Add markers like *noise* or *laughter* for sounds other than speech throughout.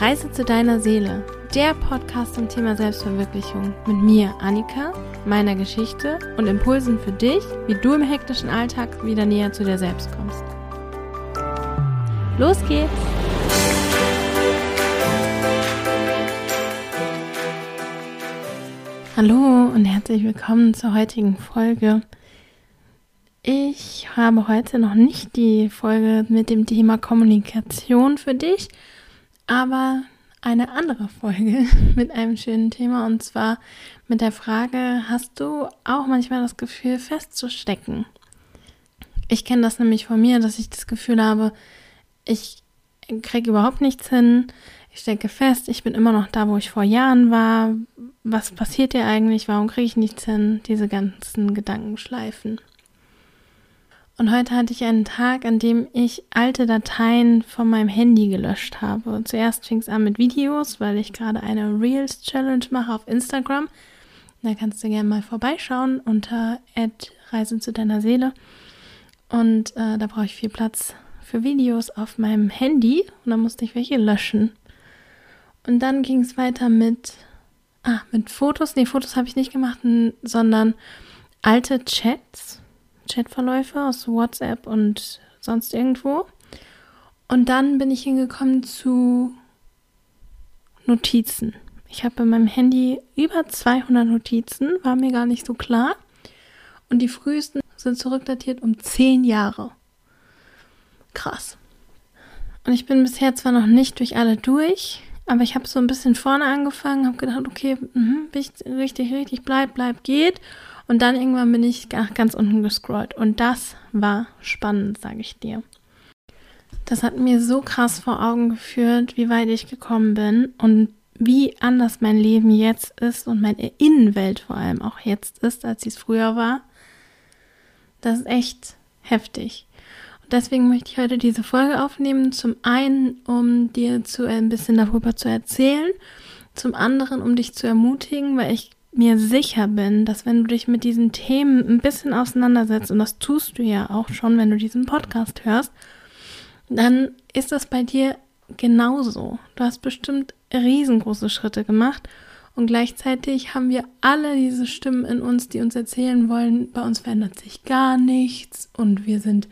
Reise zu deiner Seele, der Podcast zum Thema Selbstverwirklichung mit mir, Annika, meiner Geschichte und Impulsen für dich, wie du im hektischen Alltag wieder näher zu dir selbst kommst. Los geht's! Hallo und herzlich willkommen zur heutigen Folge. Ich habe heute noch nicht die Folge mit dem Thema Kommunikation für dich, aber eine andere Folge *laughs* mit einem schönen Thema und zwar mit der Frage, hast du auch manchmal das Gefühl festzustecken? Ich kenne das nämlich von mir, dass ich das Gefühl habe, ich kriege überhaupt nichts hin, ich stecke fest, ich bin immer noch da, wo ich vor Jahren war. Was passiert dir eigentlich? Warum kriege ich nichts hin? Diese ganzen Gedankenschleifen. Und heute hatte ich einen Tag, an dem ich alte Dateien von meinem Handy gelöscht habe. zuerst fing es an mit Videos, weil ich gerade eine Reels Challenge mache auf Instagram. Da kannst du gerne mal vorbeischauen unter Reise zu deiner Seele. Und äh, da brauche ich viel Platz für Videos auf meinem Handy. Und da musste ich welche löschen. Und dann ging es weiter mit, ah, mit Fotos. Nee, Fotos habe ich nicht gemacht, sondern alte Chats Chatverläufe aus WhatsApp und sonst irgendwo. Und dann bin ich hingekommen zu Notizen. Ich habe bei meinem Handy über 200 Notizen, war mir gar nicht so klar. Und die frühesten sind zurückdatiert um 10 Jahre. Krass. Und ich bin bisher zwar noch nicht durch alle durch, aber ich habe so ein bisschen vorne angefangen, habe gedacht, okay, mh, richtig, richtig, bleib, bleib, geht. Und dann irgendwann bin ich ganz unten gescrollt. Und das war spannend, sage ich dir. Das hat mir so krass vor Augen geführt, wie weit ich gekommen bin und wie anders mein Leben jetzt ist und meine Innenwelt vor allem auch jetzt ist, als sie es früher war. Das ist echt heftig. Und deswegen möchte ich heute diese Folge aufnehmen. Zum einen, um dir zu ein bisschen darüber zu erzählen. Zum anderen, um dich zu ermutigen, weil ich mir sicher bin, dass wenn du dich mit diesen Themen ein bisschen auseinandersetzt, und das tust du ja auch schon, wenn du diesen Podcast hörst, dann ist das bei dir genauso. Du hast bestimmt riesengroße Schritte gemacht und gleichzeitig haben wir alle diese Stimmen in uns, die uns erzählen wollen, bei uns verändert sich gar nichts und wir sind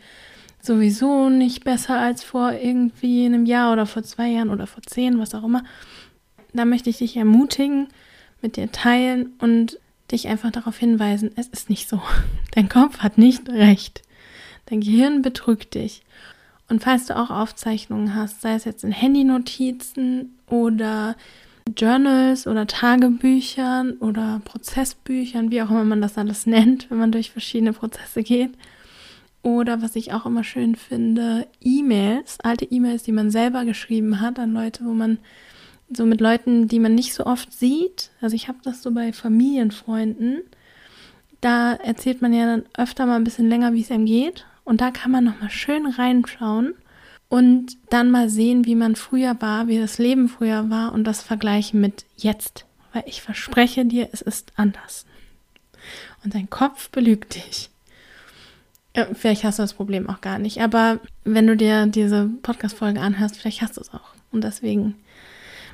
sowieso nicht besser als vor irgendwie einem Jahr oder vor zwei Jahren oder vor zehn, was auch immer. Da möchte ich dich ermutigen, mit dir teilen und dich einfach darauf hinweisen, es ist nicht so. *laughs* Dein Kopf hat nicht recht. Dein Gehirn betrügt dich. Und falls du auch Aufzeichnungen hast, sei es jetzt in Handynotizen oder Journals oder Tagebüchern oder Prozessbüchern, wie auch immer man das alles nennt, wenn man durch verschiedene Prozesse geht. Oder was ich auch immer schön finde, E-Mails, alte E-Mails, die man selber geschrieben hat an Leute, wo man so mit Leuten, die man nicht so oft sieht. Also ich habe das so bei Familienfreunden. Da erzählt man ja dann öfter mal ein bisschen länger, wie es einem geht. Und da kann man nochmal schön reinschauen und dann mal sehen, wie man früher war, wie das Leben früher war und das vergleichen mit jetzt. Weil ich verspreche dir, es ist anders. Und dein Kopf belügt dich. Ja, vielleicht hast du das Problem auch gar nicht. Aber wenn du dir diese Podcast-Folge anhörst, vielleicht hast du es auch. Und deswegen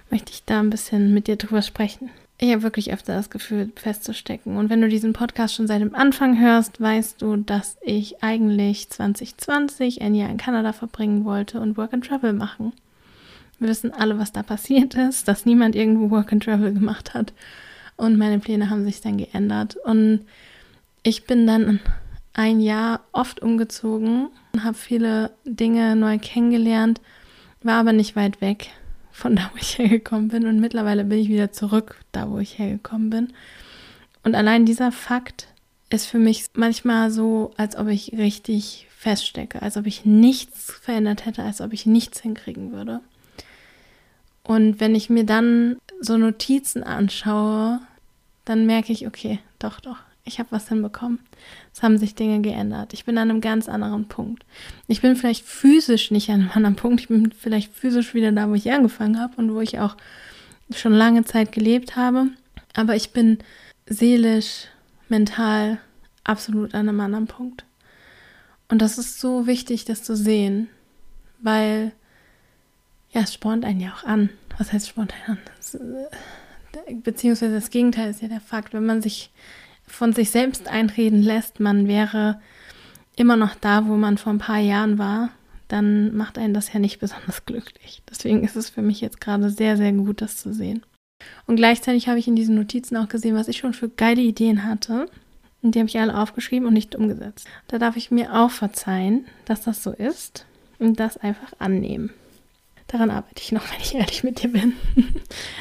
möchte ich da ein bisschen mit dir drüber sprechen. Ich habe wirklich öfter das Gefühl, festzustecken. Und wenn du diesen Podcast schon seit dem Anfang hörst, weißt du, dass ich eigentlich 2020 ein Jahr in Kanada verbringen wollte und Work and Travel machen. Wir wissen alle, was da passiert ist, dass niemand irgendwo Work and Travel gemacht hat. Und meine Pläne haben sich dann geändert. Und ich bin dann ein Jahr oft umgezogen, habe viele Dinge neu kennengelernt, war aber nicht weit weg von da, wo ich hergekommen bin. Und mittlerweile bin ich wieder zurück, da, wo ich hergekommen bin. Und allein dieser Fakt ist für mich manchmal so, als ob ich richtig feststecke, als ob ich nichts verändert hätte, als ob ich nichts hinkriegen würde. Und wenn ich mir dann so Notizen anschaue, dann merke ich, okay, doch, doch, ich habe was hinbekommen. Es haben sich Dinge geändert. Ich bin an einem ganz anderen Punkt. Ich bin vielleicht physisch nicht an einem anderen Punkt. Ich bin vielleicht physisch wieder da, wo ich angefangen habe und wo ich auch schon lange Zeit gelebt habe. Aber ich bin seelisch, mental absolut an einem anderen Punkt. Und das ist so wichtig, das zu sehen, weil ja, es spornt einen ja auch an. was heißt spontan? Das, äh, beziehungsweise das Gegenteil ist ja der Fakt, wenn man sich von sich selbst einreden lässt, man wäre immer noch da, wo man vor ein paar Jahren war, dann macht einen das ja nicht besonders *laughs* glücklich. Deswegen ist es für mich jetzt gerade sehr, sehr gut, das zu sehen. Und gleichzeitig habe ich in diesen Notizen auch gesehen, was ich schon für geile Ideen hatte. Und die habe ich alle aufgeschrieben und nicht umgesetzt. Da darf ich mir auch verzeihen, dass das so ist und das einfach annehmen. Daran arbeite ich noch, *laughs* wenn ich ehrlich mit dir bin. *laughs*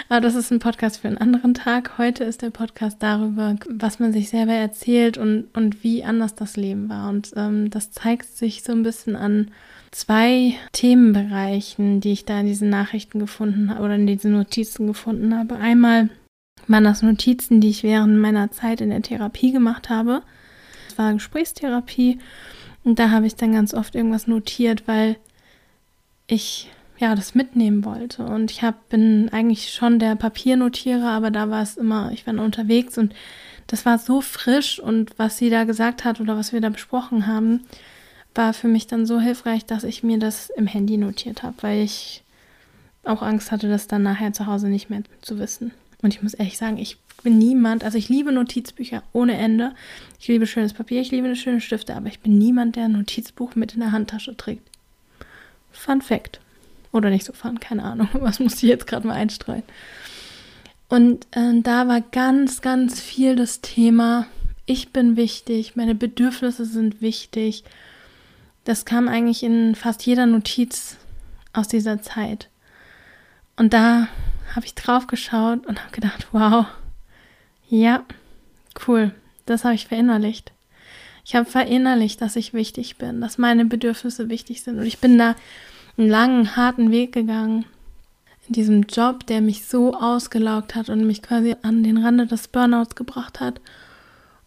Aber das ist ein Podcast für einen anderen Tag. Heute ist der Podcast darüber, was man sich selber erzählt und, und wie anders das Leben war. Und ähm, das zeigt sich so ein bisschen an zwei Themenbereichen, die ich da in diesen Nachrichten gefunden habe oder in diesen Notizen gefunden habe. Einmal waren das Notizen, die ich während meiner Zeit in der Therapie gemacht habe. Das war Gesprächstherapie und da habe ich dann ganz oft irgendwas notiert, weil ich ja das mitnehmen wollte. Und ich hab, bin eigentlich schon der Papiernotierer, aber da war es immer, ich war unterwegs und das war so frisch und was sie da gesagt hat oder was wir da besprochen haben, war für mich dann so hilfreich, dass ich mir das im Handy notiert habe, weil ich auch Angst hatte, das dann nachher zu Hause nicht mehr zu wissen. Und ich muss ehrlich sagen, ich bin niemand, also ich liebe Notizbücher ohne Ende. Ich liebe schönes Papier, ich liebe schöne Stifte, aber ich bin niemand, der ein Notizbuch mit in der Handtasche trägt. Fun Fact. Oder nicht so fun, keine Ahnung. *laughs* Was muss ich jetzt gerade mal einstreuen? Und äh, da war ganz, ganz viel das Thema, ich bin wichtig, meine Bedürfnisse sind wichtig das kam eigentlich in fast jeder Notiz aus dieser Zeit. Und da habe ich drauf geschaut und habe gedacht, wow, ja, cool, das habe ich verinnerlicht. Ich habe verinnerlicht, dass ich wichtig bin, dass meine Bedürfnisse wichtig sind. Und ich bin da einen langen, harten Weg gegangen in diesem Job, der mich so ausgelaugt hat und mich quasi an den Rande des Burnouts gebracht hat.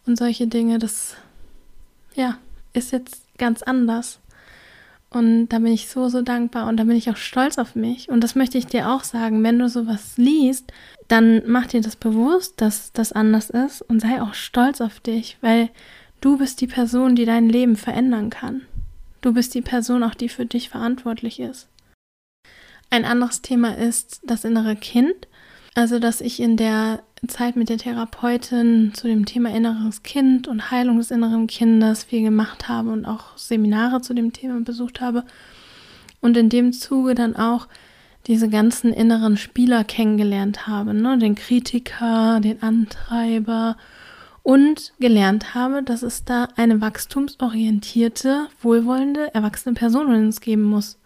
Und solche Dinge, das, ja, ist jetzt ganz anders. Und da bin ich so, so dankbar und da bin ich auch stolz auf mich. Und das möchte ich dir auch sagen, wenn du sowas liest, dann mach dir das bewusst, dass das anders ist und sei auch stolz auf dich, weil du bist die Person, die dein Leben verändern kann. Du bist die Person auch, die für dich verantwortlich ist. Ein anderes Thema ist das innere Kind. Also, dass ich in der Zeit mit der Therapeutin zu dem Thema inneres Kind und Heilung des inneren Kindes viel gemacht habe und auch Seminare zu dem Thema besucht habe. Und in dem Zuge dann auch diese ganzen inneren Spieler kennengelernt habe, ne? den Kritiker, den Antreiber und gelernt habe, dass es da eine wachstumsorientierte, wohlwollende, erwachsene Person in uns geben muss.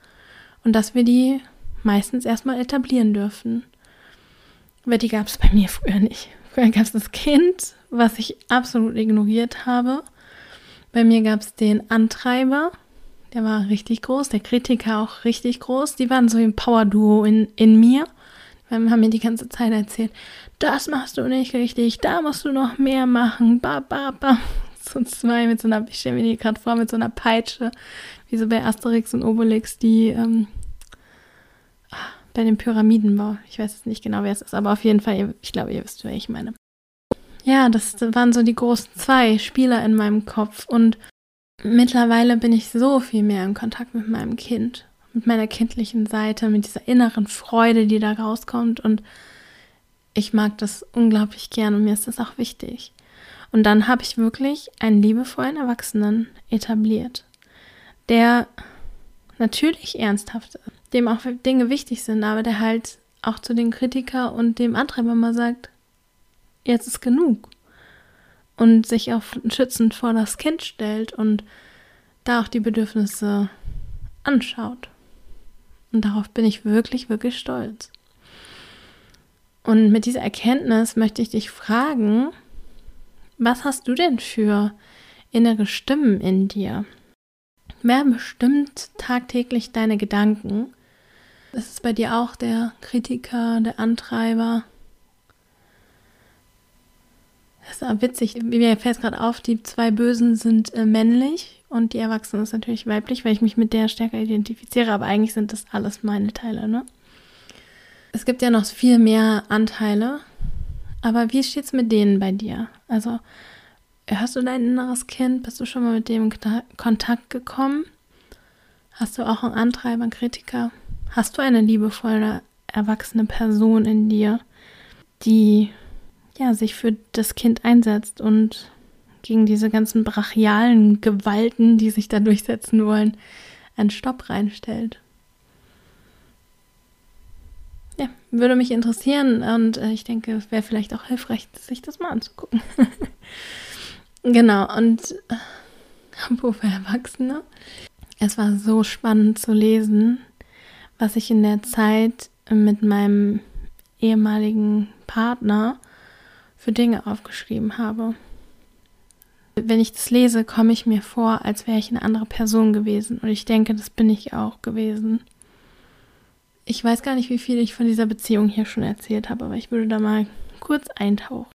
Und dass wir die meistens erstmal etablieren dürfen. Aber die gab es bei mir früher nicht. Früher gab es das Kind, was ich absolut ignoriert habe. Bei mir gab es den Antreiber, der war richtig groß, der Kritiker auch richtig groß. Die waren so ein Power-Duo in, in mir. Haben mir die ganze Zeit erzählt, das machst du nicht richtig, da musst du noch mehr machen, ba, ba, ba. *laughs* So zwei mit so einer, ich stelle mir die gerade vor, mit so einer Peitsche, wie so bei Asterix und Obelix, die ähm, bei dem Pyramidenbau. Ich weiß jetzt nicht genau, wer es ist, aber auf jeden Fall, ich glaube, ihr wisst, wer ich meine. Ja, das waren so die großen zwei Spieler in meinem Kopf und mittlerweile bin ich so viel mehr in Kontakt mit meinem Kind, mit meiner kindlichen Seite, mit dieser inneren Freude, die da rauskommt und ich mag das unglaublich gern und mir ist das auch wichtig. Und dann habe ich wirklich einen liebevollen Erwachsenen etabliert, der natürlich ernsthaft ist, dem auch Dinge wichtig sind, aber der halt auch zu den Kritiker und dem Antreiber mal sagt, jetzt ist genug. Und sich auch schützend vor das Kind stellt und da auch die Bedürfnisse anschaut. Und darauf bin ich wirklich, wirklich stolz. Und mit dieser Erkenntnis möchte ich dich fragen, was hast du denn für innere Stimmen in dir? Wer bestimmt tagtäglich deine Gedanken? Ist es bei dir auch der Kritiker, der Antreiber? Das ist witzig. Mir fällt gerade auf, die zwei Bösen sind äh, männlich und die Erwachsene ist natürlich weiblich, weil ich mich mit der stärker identifiziere, aber eigentlich sind das alles meine Teile, ne? Es gibt ja noch viel mehr Anteile, aber wie steht es mit denen bei dir? Also, hörst du dein inneres Kind? Bist du schon mal mit dem in Kontakt gekommen? Hast du auch einen Antreiber, einen Kritiker? Hast du eine liebevolle erwachsene Person in dir, die ja sich für das Kind einsetzt und gegen diese ganzen brachialen Gewalten, die sich da durchsetzen wollen, einen Stopp reinstellt. Ja, würde mich interessieren und äh, ich denke, es wäre vielleicht auch hilfreich, sich das mal anzugucken. *laughs* genau, und äh, *laughs* apropos für Erwachsene, es war so spannend zu lesen, was ich in der Zeit mit meinem ehemaligen Partner für Dinge aufgeschrieben habe. Wenn ich das lese, komme ich mir vor, als wäre ich eine andere Person gewesen. Und ich denke, das bin ich auch gewesen. Ich weiß gar nicht, wie viel ich von dieser Beziehung hier schon erzählt habe, aber ich würde da mal kurz eintauchen.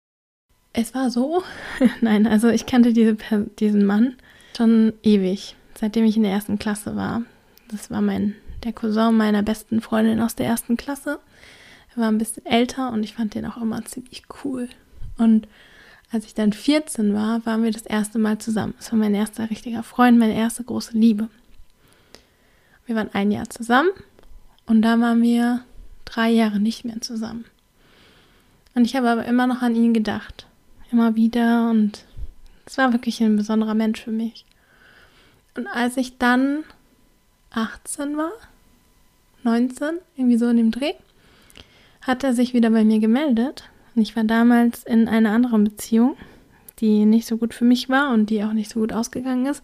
Es war so, *laughs* nein, also ich kannte diese, diesen Mann schon ewig, seitdem ich in der ersten Klasse war. Das war mein, der Cousin meiner besten Freundin aus der ersten Klasse. Er war ein bisschen älter und ich fand den auch immer ziemlich cool. Und als ich dann 14 war, waren wir das erste Mal zusammen. Das war mein erster richtiger Freund, meine erste große Liebe. Wir waren ein Jahr zusammen und da waren wir drei Jahre nicht mehr zusammen. Und ich habe aber immer noch an ihn gedacht. Immer wieder und es war wirklich ein besonderer Mensch für mich. Und als ich dann 18 war, 19, irgendwie so in dem Dreh, hat er sich wieder bei mir gemeldet. Ich war damals in einer anderen Beziehung, die nicht so gut für mich war und die auch nicht so gut ausgegangen ist.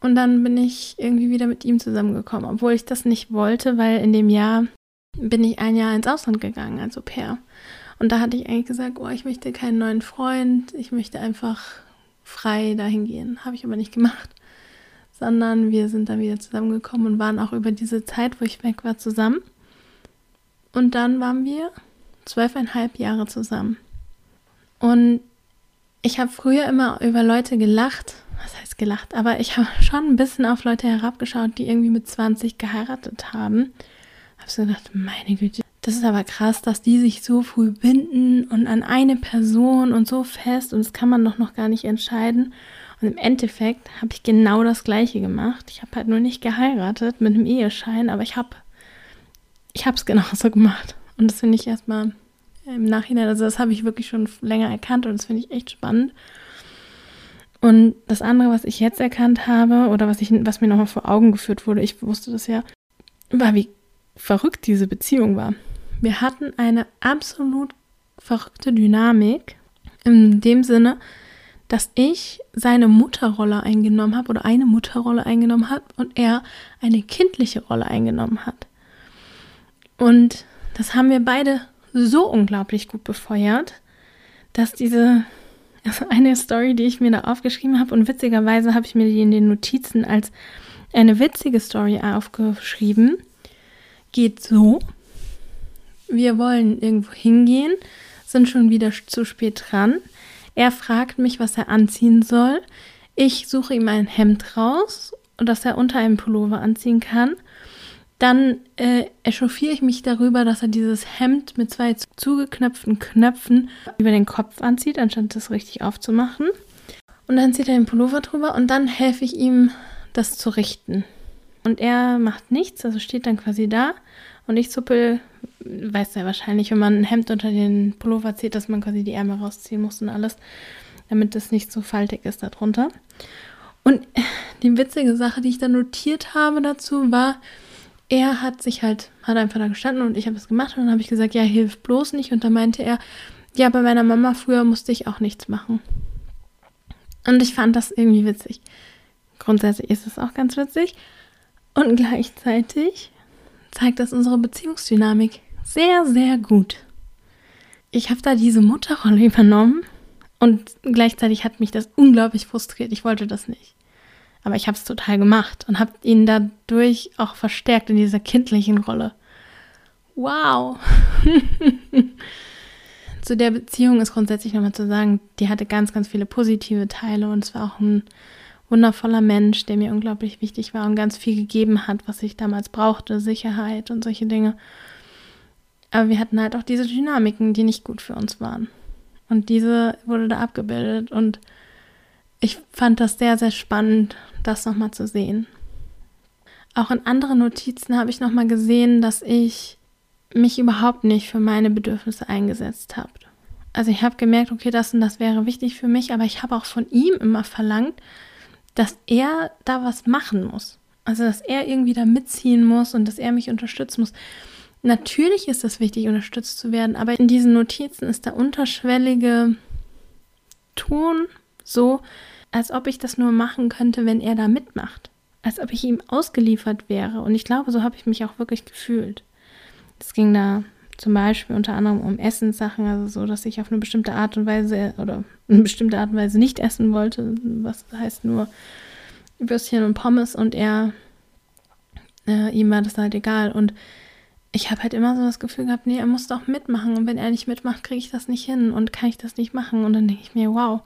Und dann bin ich irgendwie wieder mit ihm zusammengekommen, obwohl ich das nicht wollte, weil in dem Jahr bin ich ein Jahr ins Ausland gegangen als Au pair. Und da hatte ich eigentlich gesagt, oh, ich möchte keinen neuen Freund, ich möchte einfach frei dahin gehen. Habe ich aber nicht gemacht, sondern wir sind dann wieder zusammengekommen und waren auch über diese Zeit, wo ich weg war, zusammen. Und dann waren wir zwölfeinhalb Jahre zusammen. Und ich habe früher immer über Leute gelacht, was heißt gelacht, aber ich habe schon ein bisschen auf Leute herabgeschaut, die irgendwie mit 20 geheiratet haben. Habe so gedacht, meine Güte, das ist aber krass, dass die sich so früh binden und an eine Person und so fest und das kann man doch noch gar nicht entscheiden. Und im Endeffekt habe ich genau das Gleiche gemacht. Ich habe halt nur nicht geheiratet mit einem Eheschein, aber ich habe ich habe es genauso gemacht. Und das finde ich erstmal im Nachhinein, also das habe ich wirklich schon länger erkannt und das finde ich echt spannend. Und das andere, was ich jetzt erkannt habe oder was, ich, was mir nochmal vor Augen geführt wurde, ich wusste das ja, war, wie verrückt diese Beziehung war. Wir hatten eine absolut verrückte Dynamik in dem Sinne, dass ich seine Mutterrolle eingenommen habe oder eine Mutterrolle eingenommen habe und er eine kindliche Rolle eingenommen hat. Und das haben wir beide so unglaublich gut befeuert, dass diese also eine Story, die ich mir da aufgeschrieben habe und witzigerweise habe ich mir die in den Notizen als eine witzige Story aufgeschrieben, geht so. Wir wollen irgendwo hingehen, sind schon wieder zu spät dran. Er fragt mich, was er anziehen soll. Ich suche ihm ein Hemd raus, das er unter einem Pullover anziehen kann dann äh, echauffiere ich mich darüber, dass er dieses Hemd mit zwei zugeknöpften Knöpfen über den Kopf anzieht, anstatt das richtig aufzumachen. Und dann zieht er den Pullover drüber und dann helfe ich ihm, das zu richten. Und er macht nichts, also steht dann quasi da und ich zuppel, weiß ja wahrscheinlich, wenn man ein Hemd unter den Pullover zieht, dass man quasi die Ärmel rausziehen muss und alles, damit das nicht so faltig ist darunter. Und die witzige Sache, die ich dann notiert habe dazu, war, er hat sich halt, hat einfach da gestanden und ich habe es gemacht und dann habe ich gesagt, ja, hilf bloß nicht. Und dann meinte er, ja, bei meiner Mama früher musste ich auch nichts machen. Und ich fand das irgendwie witzig. Grundsätzlich ist es auch ganz witzig. Und gleichzeitig zeigt das unsere Beziehungsdynamik sehr, sehr gut. Ich habe da diese Mutterrolle übernommen und gleichzeitig hat mich das unglaublich frustriert. Ich wollte das nicht. Aber ich habe es total gemacht und habe ihn dadurch auch verstärkt in dieser kindlichen Rolle. Wow. *laughs* zu der Beziehung ist grundsätzlich nochmal zu sagen, die hatte ganz, ganz viele positive Teile und es war auch ein wundervoller Mensch, der mir unglaublich wichtig war und ganz viel gegeben hat, was ich damals brauchte, Sicherheit und solche Dinge. Aber wir hatten halt auch diese Dynamiken, die nicht gut für uns waren. Und diese wurde da abgebildet und ich fand das sehr, sehr spannend, das nochmal zu sehen. Auch in anderen Notizen habe ich nochmal gesehen, dass ich mich überhaupt nicht für meine Bedürfnisse eingesetzt habe. Also ich habe gemerkt, okay, das und das wäre wichtig für mich, aber ich habe auch von ihm immer verlangt, dass er da was machen muss. Also dass er irgendwie da mitziehen muss und dass er mich unterstützen muss. Natürlich ist es wichtig, unterstützt zu werden, aber in diesen Notizen ist der unterschwellige Ton so, als ob ich das nur machen könnte, wenn er da mitmacht. Als ob ich ihm ausgeliefert wäre. Und ich glaube, so habe ich mich auch wirklich gefühlt. Es ging da zum Beispiel unter anderem um Essenssachen, also so, dass ich auf eine bestimmte Art und Weise oder eine bestimmte Art und Weise nicht essen wollte, was heißt nur Würstchen und Pommes und er, äh, ihm war das halt egal. Und ich habe halt immer so das Gefühl gehabt, nee, er muss doch mitmachen und wenn er nicht mitmacht, kriege ich das nicht hin und kann ich das nicht machen. Und dann denke ich mir, wow,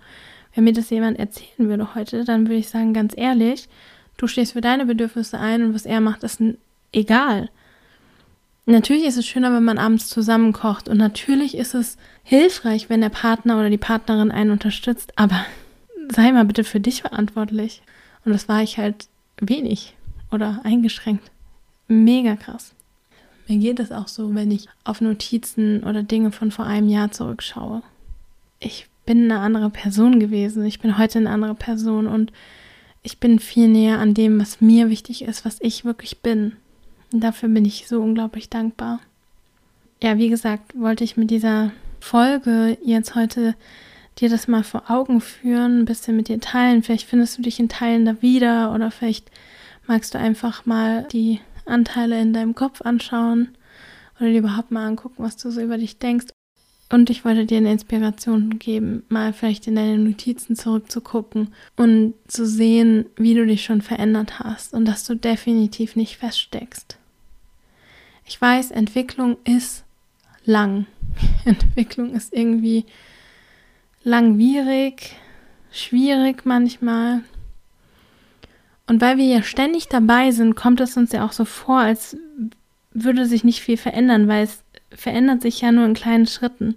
wenn mir das jemand erzählen würde heute, dann würde ich sagen, ganz ehrlich, du stehst für deine Bedürfnisse ein und was er macht, ist egal. Natürlich ist es schöner, wenn man abends zusammen kocht und natürlich ist es hilfreich, wenn der Partner oder die Partnerin einen unterstützt, aber sei mal bitte für dich verantwortlich. Und das war ich halt wenig oder eingeschränkt. Mega krass. Mir geht es auch so, wenn ich auf Notizen oder Dinge von vor einem Jahr zurückschaue. Ich bin eine andere Person gewesen. Ich bin heute eine andere Person und ich bin viel näher an dem, was mir wichtig ist, was ich wirklich bin. Und dafür bin ich so unglaublich dankbar. Ja, wie gesagt, wollte ich mit dieser Folge jetzt heute dir das mal vor Augen führen, ein bisschen mit dir teilen. Vielleicht findest du dich in Teilen da wieder oder vielleicht magst du einfach mal die Anteile in deinem Kopf anschauen oder dir überhaupt mal angucken, was du so über dich denkst. Und ich wollte dir eine Inspiration geben, mal vielleicht in deine Notizen zurückzugucken und zu sehen, wie du dich schon verändert hast und dass du definitiv nicht feststeckst. Ich weiß, Entwicklung ist lang. *laughs* Entwicklung ist irgendwie langwierig, schwierig manchmal. Und weil wir ja ständig dabei sind, kommt es uns ja auch so vor, als würde sich nicht viel verändern, weil es verändert sich ja nur in kleinen Schritten.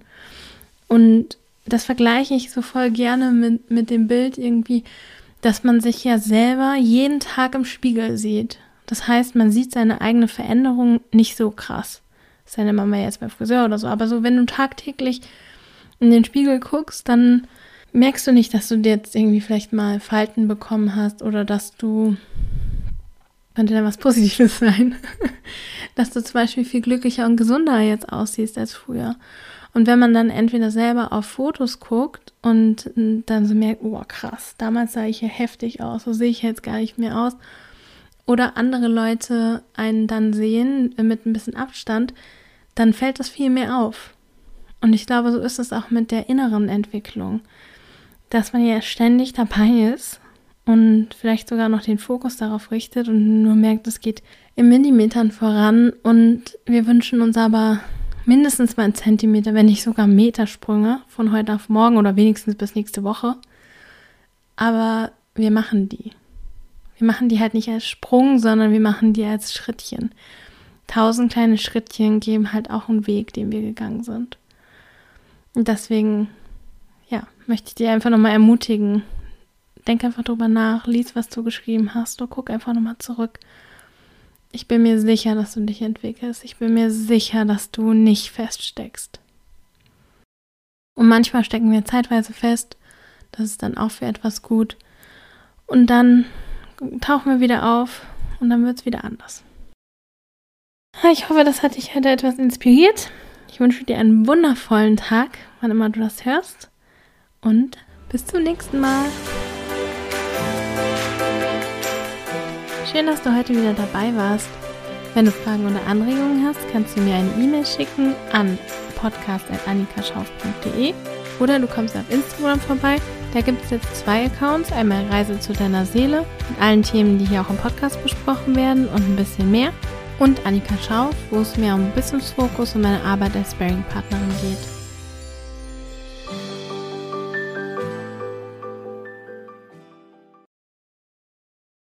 Und das vergleiche ich so voll gerne mit, mit dem Bild irgendwie, dass man sich ja selber jeden Tag im Spiegel sieht. Das heißt, man sieht seine eigene Veränderung nicht so krass. Seine Mama jetzt beim Friseur oder so. Aber so, wenn du tagtäglich in den Spiegel guckst, dann merkst du nicht, dass du jetzt irgendwie vielleicht mal Falten bekommen hast oder dass du, könnte da was Positives *laughs* sein, dass du zum Beispiel viel glücklicher und gesunder jetzt aussiehst als früher. Und wenn man dann entweder selber auf Fotos guckt und dann so merkt, oh krass, damals sah ich ja heftig aus, so sehe ich jetzt gar nicht mehr aus, oder andere Leute einen dann sehen mit ein bisschen Abstand, dann fällt das viel mehr auf. Und ich glaube, so ist es auch mit der inneren Entwicklung, dass man ja ständig dabei ist und vielleicht sogar noch den Fokus darauf richtet und nur merkt, es geht in Millimetern voran und wir wünschen uns aber mindestens mal einen Zentimeter, wenn nicht sogar Metersprünge von heute auf morgen oder wenigstens bis nächste Woche. Aber wir machen die. Wir machen die halt nicht als Sprung, sondern wir machen die als Schrittchen. Tausend kleine Schrittchen geben halt auch einen Weg, den wir gegangen sind. Und deswegen, ja, möchte ich dir einfach nochmal ermutigen. Denk einfach drüber nach, lies, was du geschrieben hast, oder guck einfach nochmal zurück. Ich bin mir sicher, dass du dich entwickelst. Ich bin mir sicher, dass du nicht feststeckst. Und manchmal stecken wir zeitweise fest. Das ist dann auch für etwas gut. Und dann tauchen wir wieder auf und dann wird es wieder anders. Ich hoffe, das hat dich heute etwas inspiriert. Ich wünsche dir einen wundervollen Tag, wann immer du das hörst. Und bis zum nächsten Mal. Schön, dass du heute wieder dabei warst. Wenn du Fragen oder Anregungen hast, kannst du mir eine E-Mail schicken an podcast.annikaschauf.de oder du kommst auf Instagram vorbei. Da gibt es jetzt zwei Accounts. Einmal Reise zu deiner Seele mit allen Themen, die hier auch im Podcast besprochen werden und ein bisschen mehr. Und Annika Schauf, wo es mehr um Business Focus und meine Arbeit als Sparing-Partnerin geht.